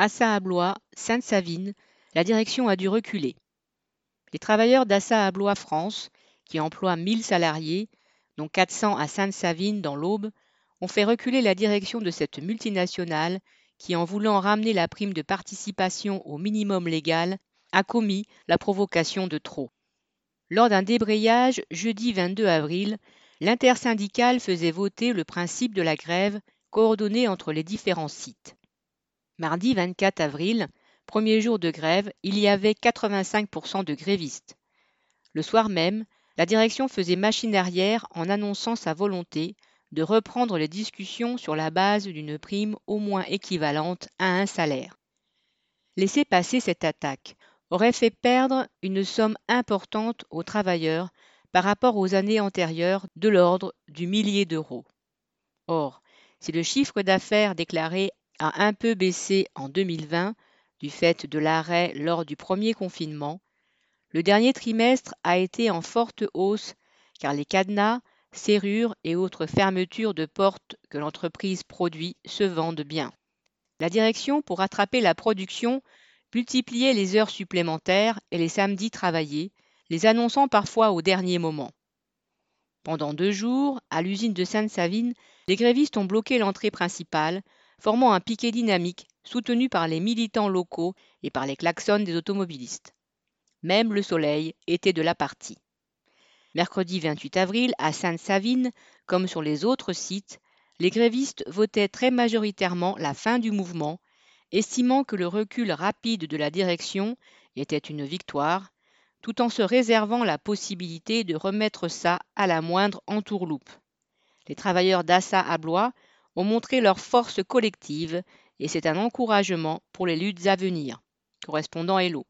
Assa Ablois, Sainte-Savine, la direction a dû reculer. Les travailleurs d'Assa Ablois France, qui emploient 1000 salariés, dont 400 à Sainte-Savine dans l'Aube, ont fait reculer la direction de cette multinationale qui, en voulant ramener la prime de participation au minimum légal, a commis la provocation de trop. Lors d'un débrayage jeudi 22 avril, l'intersyndicale faisait voter le principe de la grève coordonnée entre les différents sites. Mardi 24 avril, premier jour de grève, il y avait 85% de grévistes. Le soir même, la direction faisait machine arrière en annonçant sa volonté de reprendre les discussions sur la base d'une prime au moins équivalente à un salaire. Laisser passer cette attaque aurait fait perdre une somme importante aux travailleurs par rapport aux années antérieures de l'ordre du millier d'euros. Or, si le chiffre d'affaires déclaré a un peu baissé en 2020 du fait de l'arrêt lors du premier confinement, le dernier trimestre a été en forte hausse car les cadenas, serrures et autres fermetures de portes que l'entreprise produit se vendent bien. La direction, pour rattraper la production, multipliait les heures supplémentaires et les samedis travaillés, les annonçant parfois au dernier moment. Pendant deux jours, à l'usine de Sainte-Savine, les grévistes ont bloqué l'entrée principale, formant un piquet dynamique soutenu par les militants locaux et par les klaxons des automobilistes. Même le soleil était de la partie. Mercredi 28 avril, à Sainte-Savine, comme sur les autres sites, les grévistes votaient très majoritairement la fin du mouvement, estimant que le recul rapide de la direction était une victoire, tout en se réservant la possibilité de remettre ça à la moindre entourloupe. Les travailleurs d'Assa à Blois ont montré leur force collective et c'est un encouragement pour les luttes à venir. Correspondant Hello.